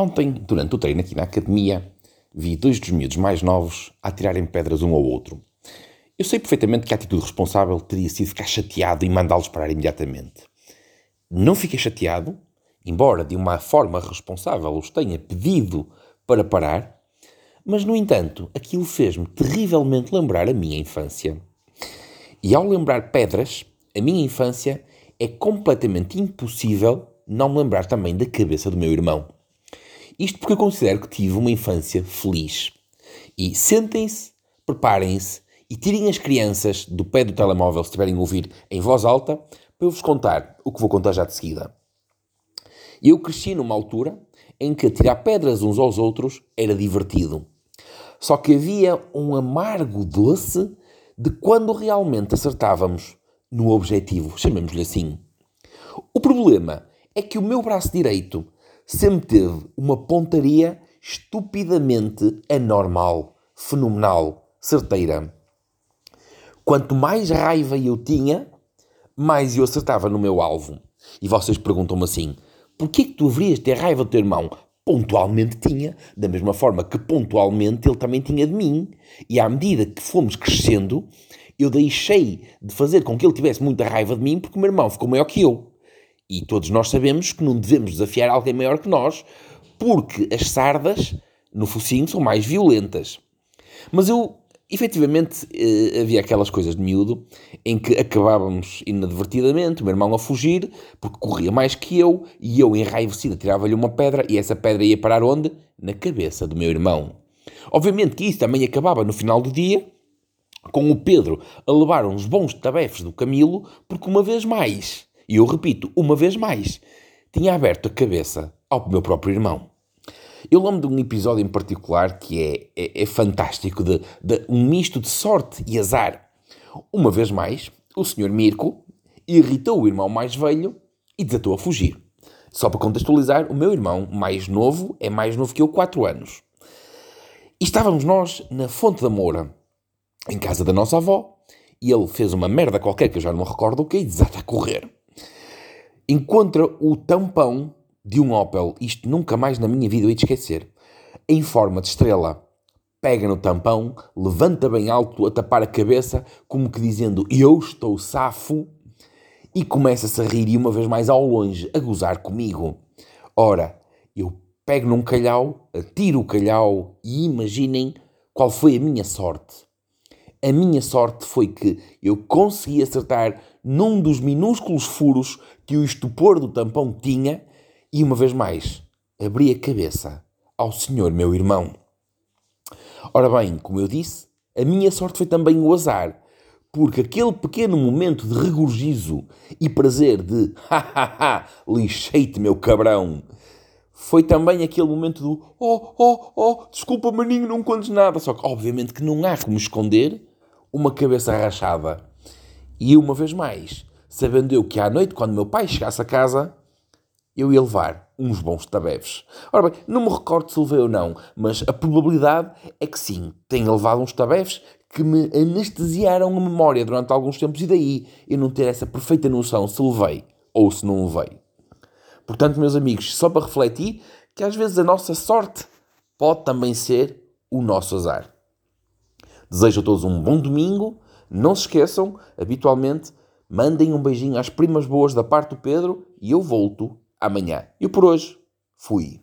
Ontem, durante o treino aqui na academia, vi dois dos miúdos mais novos a tirarem pedras um ao outro. Eu sei perfeitamente que a atitude responsável teria sido ficar chateado e mandá-los parar imediatamente. Não fiquei chateado, embora de uma forma responsável os tenha pedido para parar, mas no entanto aquilo fez-me terrivelmente lembrar a minha infância. E ao lembrar pedras, a minha infância é completamente impossível não me lembrar também da cabeça do meu irmão. Isto porque eu considero que tive uma infância feliz. E sentem-se, preparem-se e tirem as crianças do pé do telemóvel se estiverem a ouvir em voz alta para eu vos contar o que vou contar já de seguida. Eu cresci numa altura em que tirar pedras uns aos outros era divertido. Só que havia um amargo doce de quando realmente acertávamos no objetivo, chamemos-lhe assim. O problema é que o meu braço direito sempre teve uma pontaria estupidamente anormal, fenomenal, certeira. Quanto mais raiva eu tinha, mais eu acertava no meu alvo. E vocês perguntam-me assim: porquê que tu deverias ter raiva do teu irmão? Pontualmente tinha, da mesma forma que pontualmente ele também tinha de mim. E à medida que fomos crescendo, eu deixei de fazer com que ele tivesse muita raiva de mim porque o meu irmão ficou maior que eu. E todos nós sabemos que não devemos desafiar alguém maior que nós, porque as sardas no focinho são mais violentas. Mas eu, efetivamente, eh, havia aquelas coisas de miúdo em que acabávamos inadvertidamente, o meu irmão a fugir, porque corria mais que eu, e eu, enraivecido, tirava-lhe uma pedra, e essa pedra ia parar onde? Na cabeça do meu irmão. Obviamente que isso também acabava no final do dia, com o Pedro a levar uns bons tabefes do Camilo, porque uma vez mais e eu repito, uma vez mais, tinha aberto a cabeça ao meu próprio irmão. Eu lembro de um episódio em particular que é, é, é fantástico, de, de, um misto de sorte e azar. Uma vez mais, o Sr. Mirko irritou o irmão mais velho e desatou a fugir. Só para contextualizar, o meu irmão mais novo é mais novo que eu, 4 anos. E estávamos nós na Fonte da Moura, em casa da nossa avó, e ele fez uma merda qualquer que eu já não recordo o que e desata a correr encontra o tampão de um Opel, isto nunca mais na minha vida eu ia esquecer, em forma de estrela. Pega no tampão, levanta bem alto a tapar a cabeça, como que dizendo eu estou safo, e começa-se a rir e uma vez mais ao longe a gozar comigo. Ora, eu pego num calhau, atiro o calhau e imaginem qual foi a minha sorte. A minha sorte foi que eu consegui acertar num dos minúsculos furos que o estupor do tampão tinha e, uma vez mais, abri a cabeça ao senhor meu irmão. Ora bem, como eu disse, a minha sorte foi também o azar, porque aquele pequeno momento de regurgizo e prazer de ha ha ha, lixei-te meu cabrão, foi também aquele momento do oh, oh, oh, desculpa maninho, não contes nada. Só que obviamente que não há como esconder uma cabeça rachada. E uma vez mais, sabendo eu que à noite, quando meu pai chegasse a casa, eu ia levar uns bons tabeves. Ora bem, não me recordo se levei ou não, mas a probabilidade é que sim, tenha levado uns tabeves que me anestesiaram a memória durante alguns tempos e daí eu não ter essa perfeita noção se levei ou se não levei. Portanto, meus amigos, só para refletir que às vezes a nossa sorte pode também ser o nosso azar. Desejo a todos um bom domingo. Não se esqueçam, habitualmente, Mandem um beijinho às primas boas da parte do Pedro e eu volto amanhã. E por hoje, fui.